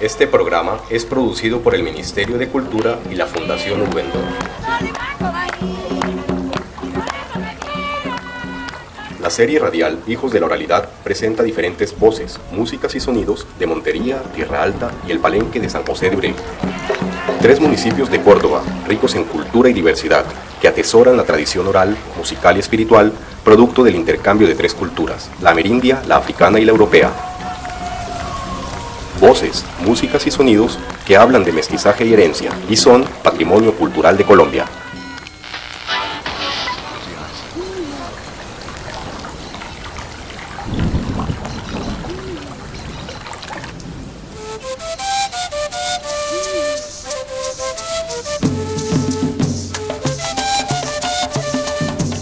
Este programa es producido por el Ministerio de Cultura y la Fundación Ubendor. La serie radial Hijos de la Oralidad presenta diferentes voces, músicas y sonidos de Montería, Tierra Alta y el Palenque de San José de Urey. Tres municipios de Córdoba, ricos en cultura y diversidad, que atesoran la tradición oral, musical y espiritual, producto del intercambio de tres culturas, la amerindia, la africana y la europea. Voces, músicas y sonidos que hablan de mestizaje y herencia y son patrimonio cultural de Colombia.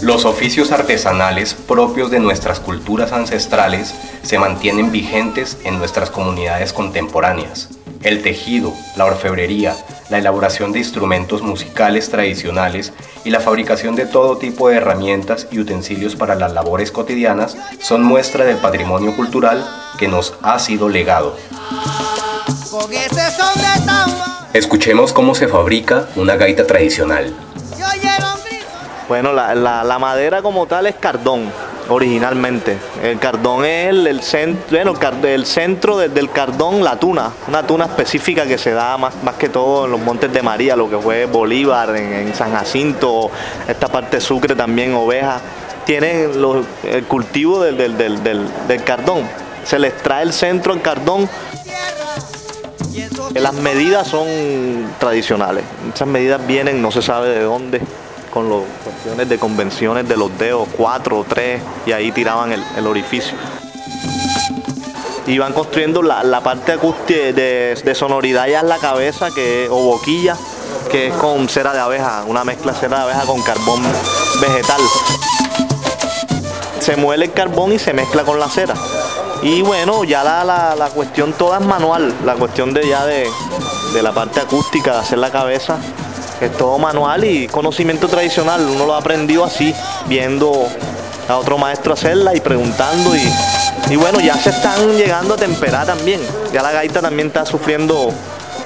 Los oficios artesanales propios de nuestras culturas ancestrales se mantienen vigentes en nuestras comunidades contemporáneas. El tejido, la orfebrería, la elaboración de instrumentos musicales tradicionales y la fabricación de todo tipo de herramientas y utensilios para las labores cotidianas son muestra del patrimonio cultural que nos ha sido legado. Escuchemos cómo se fabrica una gaita tradicional. Bueno, la, madera como tal es cardón, originalmente. El cardón es el, centro, bueno, el centro del cardón, la tuna, una tuna específica que se da más, más que todo en los Montes de María, lo que fue Bolívar, en, San Jacinto, esta parte de Sucre también, ovejas. Tienen el cultivo del, del, cardón. Se les trae el centro en cardón. Las medidas son tradicionales. Esas medidas vienen, no se sabe de dónde con las cuestiones de convenciones de los dedos, cuatro o tres, y ahí tiraban el, orificio. Iban construyendo la, parte de, de, sonoridad ya en la cabeza, que, o boquilla, que es con cera de abeja, una mezcla de cera de abeja con carbón vegetal. Se muele el carbón y se mezcla con la cera. Y bueno, ya la, la, cuestión toda es manual, la cuestión de ya de, de la parte acústica, de hacer la cabeza, es todo manual y conocimiento tradicional. Uno lo ha aprendido así, viendo a otro maestro hacerla y preguntando. Y, bueno, ya se están llegando a temperar también. Ya la gaita también está sufriendo,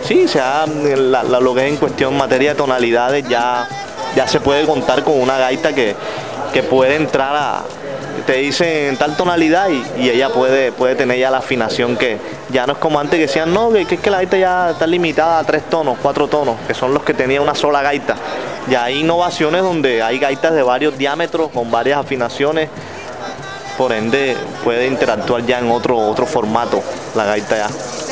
sí, sea lo que es en cuestión materia de tonalidades, ya, ya se puede contar con una gaita que, que puede entrar a, te dicen tal tonalidad y, ella puede, puede tener ya la afinación que ya no es como antes que decían, no, que, es que la gaita ya está limitada a tres tonos, cuatro tonos, que son los que tenía una sola gaita. Ya hay innovaciones donde hay gaitas de varios diámetros con varias afinaciones, por ende puede interactuar ya en otro, otro formato la gaita ya.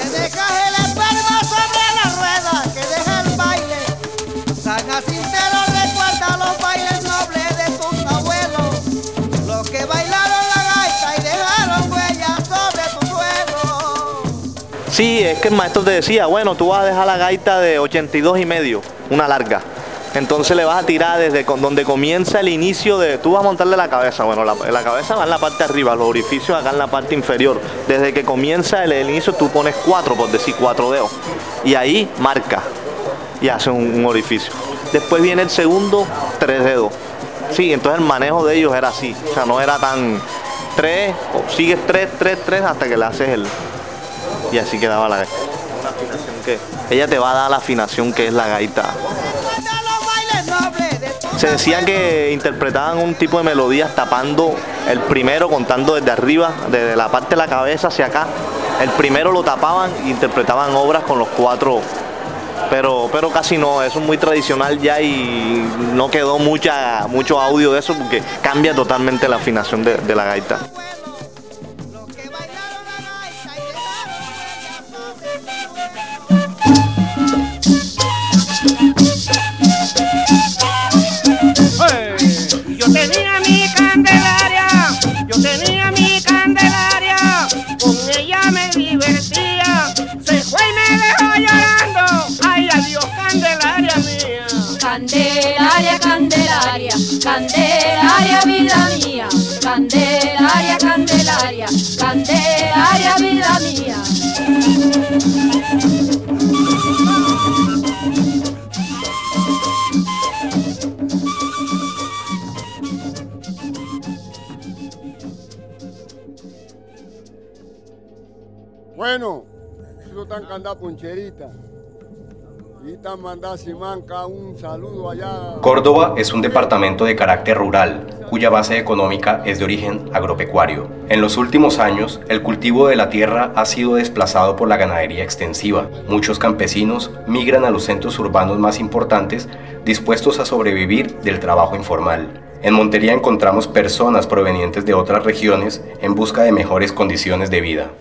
Sí, es que el maestro te decía, bueno, tú vas a dejar la gaita de 82 y medio, una larga. Entonces le vas a tirar desde donde comienza el inicio de. Tú vas a montarle la cabeza. Bueno, la, cabeza va en la parte arriba, los orificios acá en la parte inferior. Desde que comienza el, inicio, tú pones cuatro, por decir cuatro dedos. Y ahí marca y hace un, orificio. Después viene el segundo, tres dedos. Sí, entonces el manejo de ellos era así. O sea, no era tan. Tres, sigues tres, tres, tres hasta que le haces el, y así quedaba la gaita. Ella te va a dar la afinación que es la gaita. Se decía que interpretaban un tipo de melodías tapando el primero, contando desde arriba, desde la parte de la cabeza hacia acá. El primero lo tapaban e interpretaban obras con los cuatro pero, pero casi no, eso es muy tradicional ya y no quedó mucha, mucho audio de eso porque cambia totalmente la afinación de la gaita. Córdoba es un departamento de carácter rural, cuya base económica es de origen agropecuario. En los últimos años, el cultivo de la tierra ha sido desplazado por la ganadería extensiva. Muchos campesinos migran a los centros urbanos más importantes dispuestos a sobrevivir del trabajo informal. En Montería encontramos personas provenientes de otras regiones en busca de mejores condiciones de vida.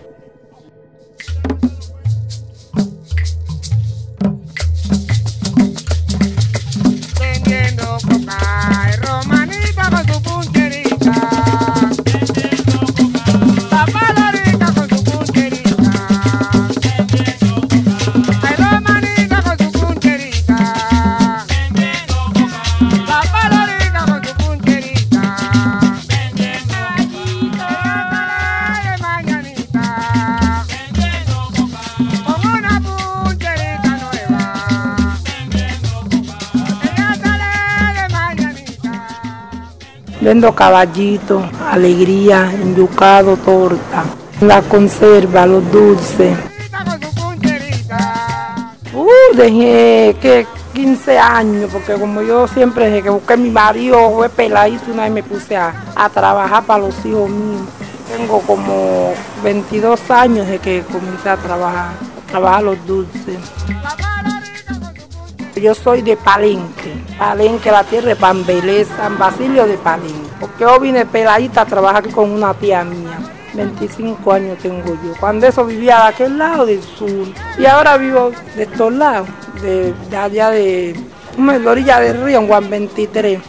Vendo caballito, alegría, enyucado, torta, la conserva, los dulces. Uh, dejé que 15 años, porque como yo siempre dije que busqué mi marido, fue peladito, una vez me puse a, trabajar para los hijos míos. Tengo como 22 años de que comencé a trabajar, a trabajar los dulces. Yo soy de Palenque, Palenque, la tierra de Pambelé, San Basilio de Palenque. Porque yo vine peladita a trabajar con una tía mía. 25 años tengo yo. Cuando eso vivía de aquel lado del sur. Y ahora vivo de estos lados, de, allá de, de la orilla del río, en Juan 23.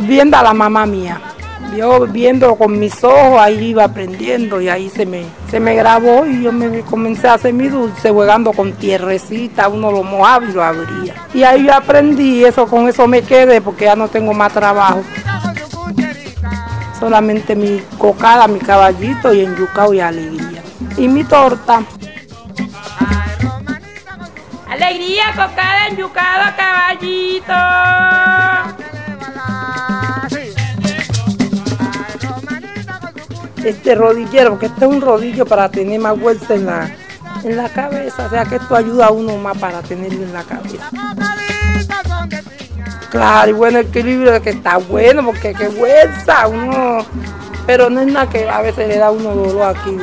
Viendo a la mamá mía. Yo viendo con mis ojos, ahí iba aprendiendo y ahí se me, se me grabó y yo me comencé a hacer mi dulce jugando con tierrecita, uno lo mojaba y lo abría. Y ahí yo aprendí eso, con eso me quedé porque ya no tengo más trabajo. Solamente mi cocada, mi caballito y enyucado y alegría. Y mi torta. Alegría, cocada, enyucado, caballito. Este rodillero, porque este es un rodillo para tener más vuelta en la, en la cabeza, o sea que esto ayuda a uno más para tenerlo en la cabeza. Claro, y bueno, el equilibrio que está bueno, porque qué fuerza, uno, pero no es nada que a veces le da uno dolor aquí,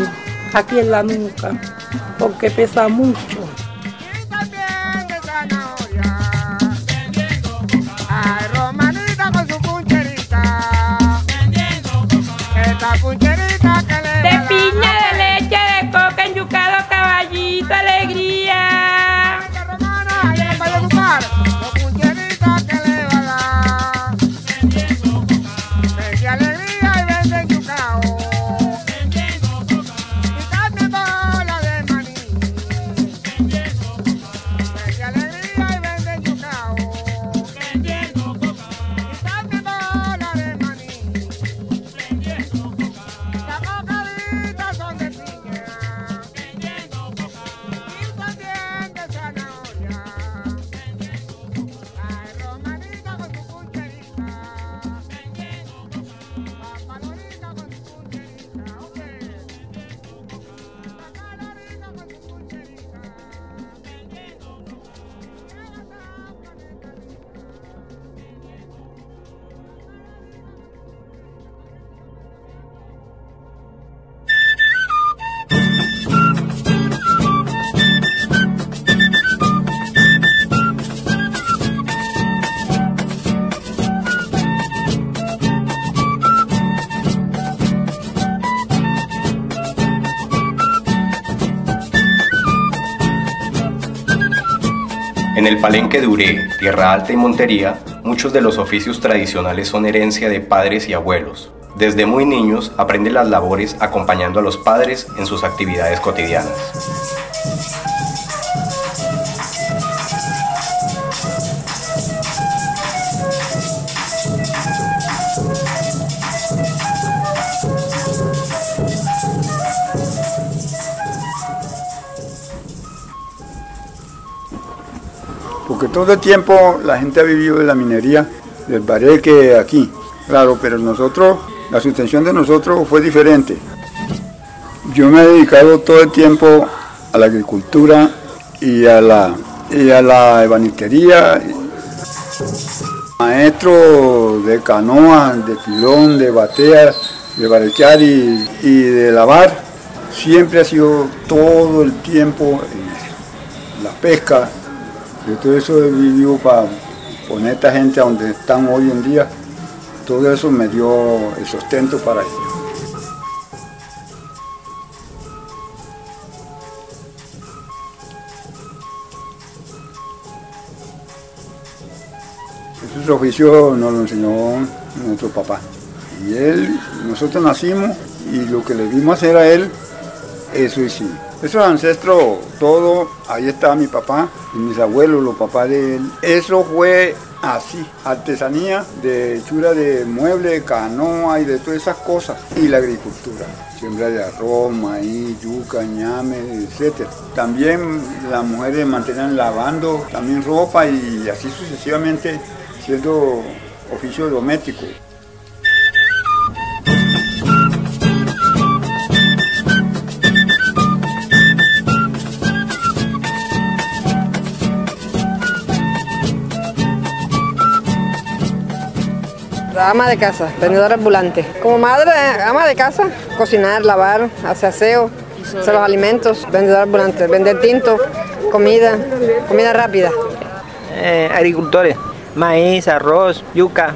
aquí en la nuca, porque pesa mucho. En el palenque de Tierra Alta y Montería, muchos de los oficios tradicionales son herencia de padres y abuelos. Desde muy niños aprende las labores acompañando a los padres en sus actividades cotidianas. Porque todo el tiempo la gente ha vivido de la minería, del bareque aquí, claro, pero nosotros, la sustención de nosotros fue diferente. Yo me he dedicado todo el tiempo a la agricultura y a la, y a la ebanistería. Maestro de canoa, de pilón, de batea, de barechar y, de lavar, siempre ha sido todo el tiempo en. La pesca, yo todo eso he vivido para poner a esta gente a donde están hoy en día. Todo eso me dio el sustento para ellos. Esos oficios nos lo enseñó nuestro papá. Y él, nosotros nacimos y lo que le vimos hacer a él, eso hicimos. Esos ancestros, todo, ahí está mi papá y mis abuelos, los papás de él. Eso fue así, artesanía de hechura de muebles, canoa y de todas esas cosas. Y la agricultura, siembra de arroz, maíz, yuca, ñame, etc. También las mujeres mantenían lavando también ropa y así sucesivamente siendo oficio doméstico. Ama de casa, vendedora ambulante. Como madre, ama de casa, cocinar, lavar, hacer aseo, hacer los alimentos, vendedora ambulante, vender tinto, comida, comida rápida. Eh, agricultores, maíz, arroz, yuca.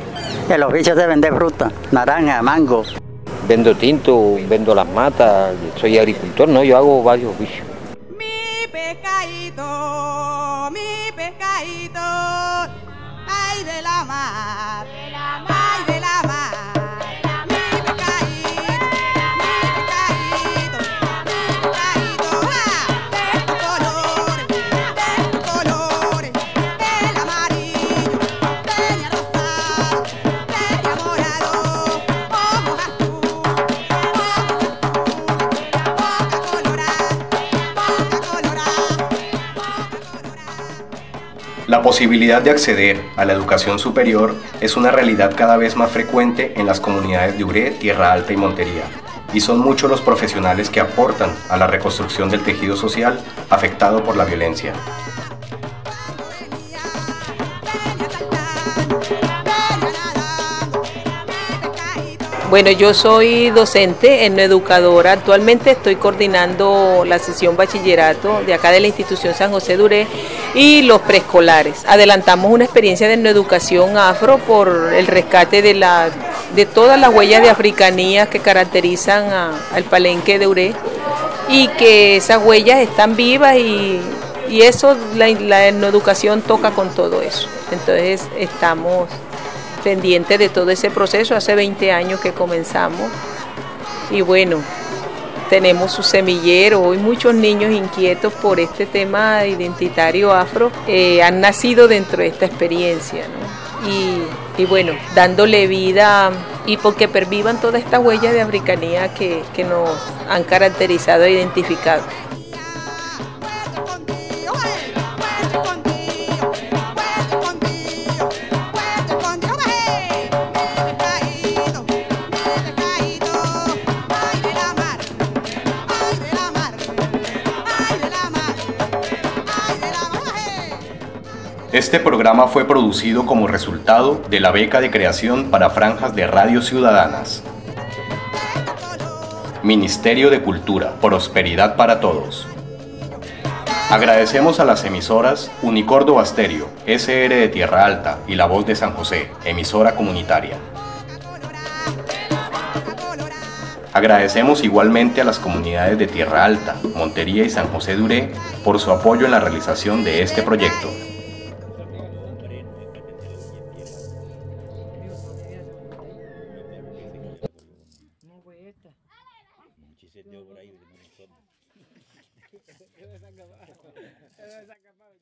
El oficio de vender fruta, naranja, mango. Vendo tinto, vendo las matas, soy agricultor, ¿no? Yo hago varios oficios. Posibilidad de acceder a la educación superior es una realidad cada vez más frecuente en las comunidades de Uré, Tierra Alta y Montería, y son muchos los profesionales que aportan a la reconstrucción del tejido social afectado por la violencia. Bueno, yo soy docente en educadora. Actualmente estoy coordinando la sesión bachillerato de acá de la institución San José Duré y los preescolares. Adelantamos una experiencia de educación afro por el rescate de, la, de todas las huellas de africanía que caracterizan a- al palenque de Uré y que esas huellas están vivas y, y eso, la, la educación toca con todo eso. Entonces estamos pendientes de todo ese proceso, hace 20 años que comenzamos y bueno, tenemos su semillero, hoy muchos niños inquietos por este tema identitario afro eh, han nacido dentro de esta experiencia. Y, bueno, dándole vida y porque pervivan todas estas huellas de africanía que, que nos han caracterizado e identificado. Este programa fue producido como resultado de la beca de creación para franjas de radio ciudadanas. Ministerio de Cultura, Prosperidad para Todos. Agradecemos a las emisoras Unicordo Basterio, SR de Tierra Alta y La Voz de San José, emisora comunitaria. Agradecemos igualmente a las comunidades de Tierra Alta, Montería y San José Duré por su apoyo en la realización de este proyecto. se deu por ahí del mundo. Esa acabado. Esa acabado.